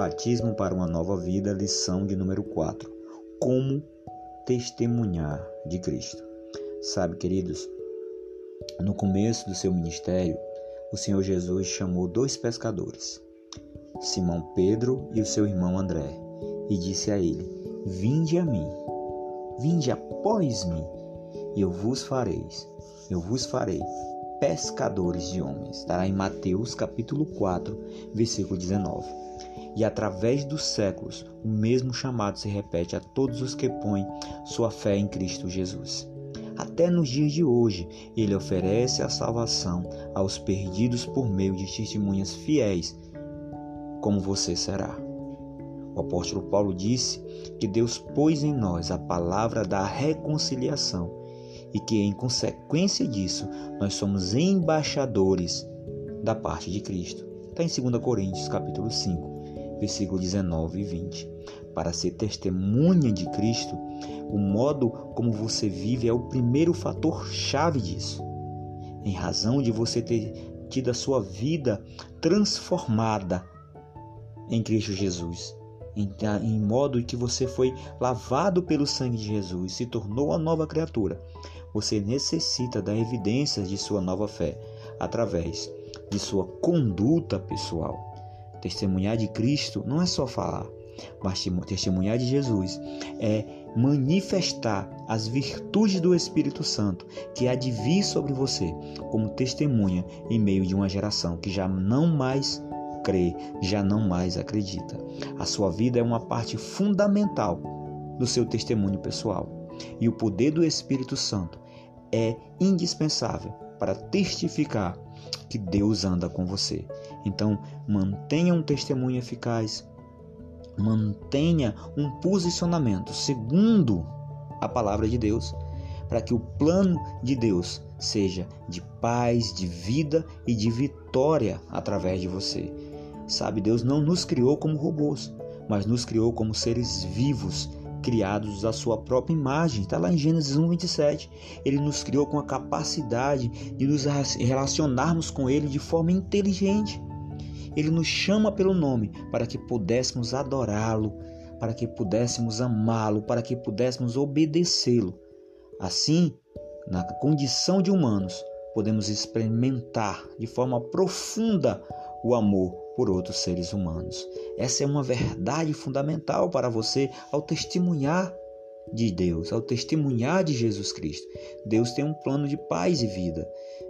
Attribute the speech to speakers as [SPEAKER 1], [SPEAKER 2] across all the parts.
[SPEAKER 1] Batismo para uma Nova Vida, lição de número 4. Como testemunhar de Cristo. Sabe, queridos, no começo do seu ministério, o Senhor Jesus chamou dois pescadores, Simão Pedro e o seu irmão André, e disse a ele: Vinde a mim, vinde após mim, e eu vos fareis, eu vos farei pescadores de homens. Estará em Mateus capítulo 4, versículo 19. E através dos séculos, o mesmo chamado se repete a todos os que põem sua fé em Cristo Jesus. Até nos dias de hoje, ele oferece a salvação aos perdidos por meio de testemunhas fiéis, como você será. O apóstolo Paulo disse que Deus pôs em nós a palavra da reconciliação e que, em consequência disso, nós somos embaixadores da parte de Cristo. Está em 2 Coríntios, capítulo 5, versículo 19 e 20. Para ser testemunha de Cristo, o modo como você vive é o primeiro fator chave disso. Em razão de você ter tido a sua vida transformada em Cristo Jesus, em, em modo que você foi lavado pelo sangue de Jesus, se tornou uma nova criatura você necessita da evidência de sua nova fé através de sua conduta pessoal. Testemunhar de Cristo não é só falar, mas testemunhar de Jesus é manifestar as virtudes do Espírito Santo que há de vir sobre você como testemunha em meio de uma geração que já não mais crê, já não mais acredita. A sua vida é uma parte fundamental do seu testemunho pessoal e o poder do Espírito Santo é indispensável para testificar que Deus anda com você. Então, mantenha um testemunho eficaz, mantenha um posicionamento segundo a palavra de Deus, para que o plano de Deus seja de paz, de vida e de vitória através de você. Sabe, Deus não nos criou como robôs, mas nos criou como seres vivos criados à sua própria imagem. Está lá em Gênesis 1, 27. Ele nos criou com a capacidade de nos relacionarmos com Ele de forma inteligente. Ele nos chama pelo nome para que pudéssemos adorá-lo, para que pudéssemos amá-lo, para que pudéssemos obedecê-lo. Assim, na condição de humanos, podemos experimentar de forma profunda o amor por outros seres humanos. Essa é uma verdade fundamental para você ao testemunhar de Deus, ao testemunhar de Jesus Cristo. Deus tem um plano de paz e vida.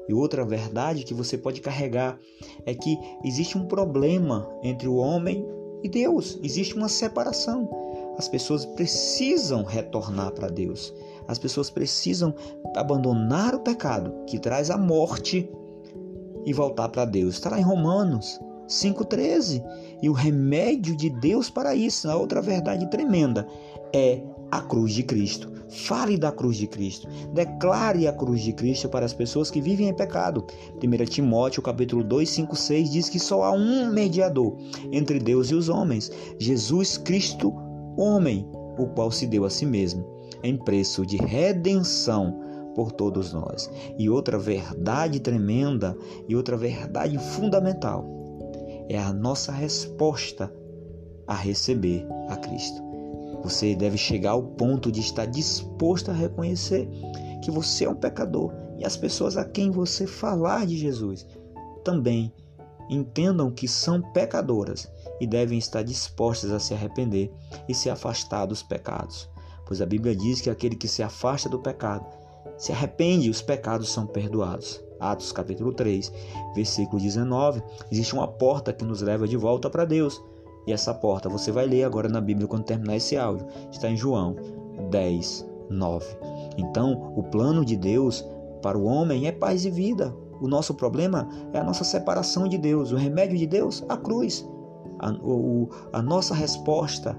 [SPEAKER 1] E outra verdade que você pode carregar é que existe um problema entre o homem e Deus, existe uma separação. As pessoas precisam retornar para Deus. As pessoas precisam abandonar o pecado que traz a morte e voltar para Deus. Está lá em Romanos 5,13. E o remédio de Deus para isso, a outra verdade tremenda, é a cruz de Cristo. Fale da cruz de Cristo. Declare a cruz de Cristo para as pessoas que vivem em pecado. 1 Timóteo capítulo 2, 5, 6 diz que só há um mediador entre Deus e os homens, Jesus Cristo, homem, o qual se deu a si mesmo em preço de redenção por todos nós. E outra verdade tremenda e outra verdade fundamental é a nossa resposta a receber a Cristo. Você deve chegar ao ponto de estar disposto a reconhecer que você é um pecador e as pessoas a quem você falar de Jesus também entendam que são pecadoras e devem estar dispostas a se arrepender e se afastar dos pecados. Pois a Bíblia diz que aquele que se afasta do pecado, se arrepende, os pecados são perdoados. Atos capítulo 3, versículo 19, existe uma porta que nos leva de volta para Deus. E essa porta você vai ler agora na Bíblia quando terminar esse áudio. Está em João 10, 9. Então, o plano de Deus para o homem é paz e vida. O nosso problema é a nossa separação de Deus. O remédio de Deus, a cruz. A, o, a nossa resposta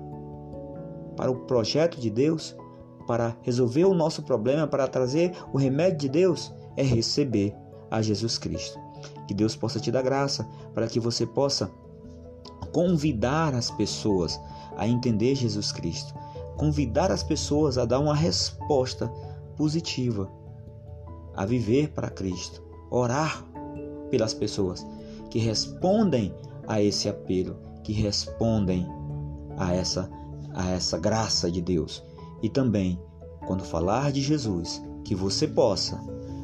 [SPEAKER 1] para o projeto de Deus, para resolver o nosso problema, para trazer o remédio de Deus, é receber a Jesus Cristo. Que Deus possa te dar graça para que você possa convidar as pessoas a entender Jesus Cristo, convidar as pessoas a dar uma resposta positiva, a viver para Cristo, orar pelas pessoas que respondem a esse apelo, que respondem a essa a essa graça de Deus. E também, quando falar de Jesus, que você possa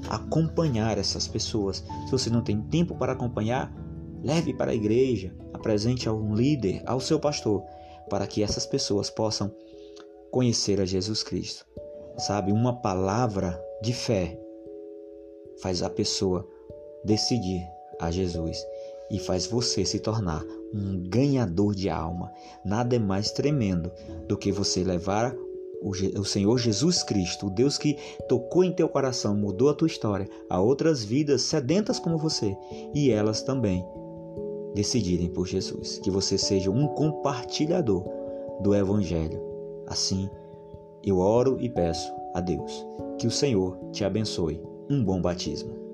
[SPEAKER 1] acompanhar essas pessoas. Se você não tem tempo para acompanhar, leve para a igreja, apresente a um líder, ao seu pastor, para que essas pessoas possam conhecer a Jesus Cristo. Sabe, uma palavra de fé faz a pessoa decidir a Jesus e faz você se tornar um ganhador de alma. Nada é mais tremendo do que você levar o, Senhor Jesus Cristo, o Deus que tocou em teu coração, mudou a tua história, a outras vidas sedentas como você e elas também decidirem por Jesus. Que você seja um compartilhador do Evangelho. Assim, eu oro e peço a Deus que o Senhor te abençoe. Um bom batismo.